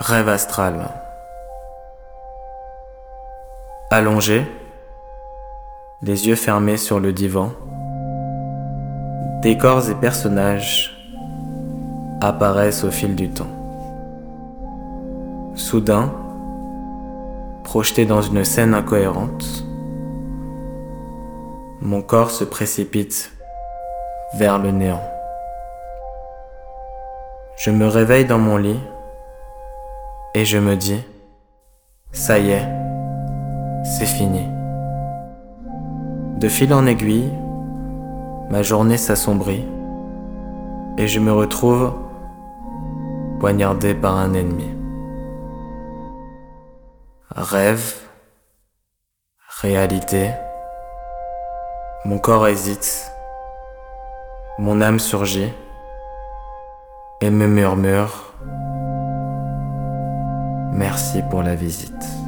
Rêve astral. Allongé, les yeux fermés sur le divan, décors et personnages apparaissent au fil du temps. Soudain, projeté dans une scène incohérente, mon corps se précipite vers le néant. Je me réveille dans mon lit et je me dis, ça y est, c'est fini. De fil en aiguille, ma journée s'assombrit et je me retrouve poignardé par un ennemi. Rêve, réalité, mon corps hésite, mon âme surgit et me murmure Merci pour la visite.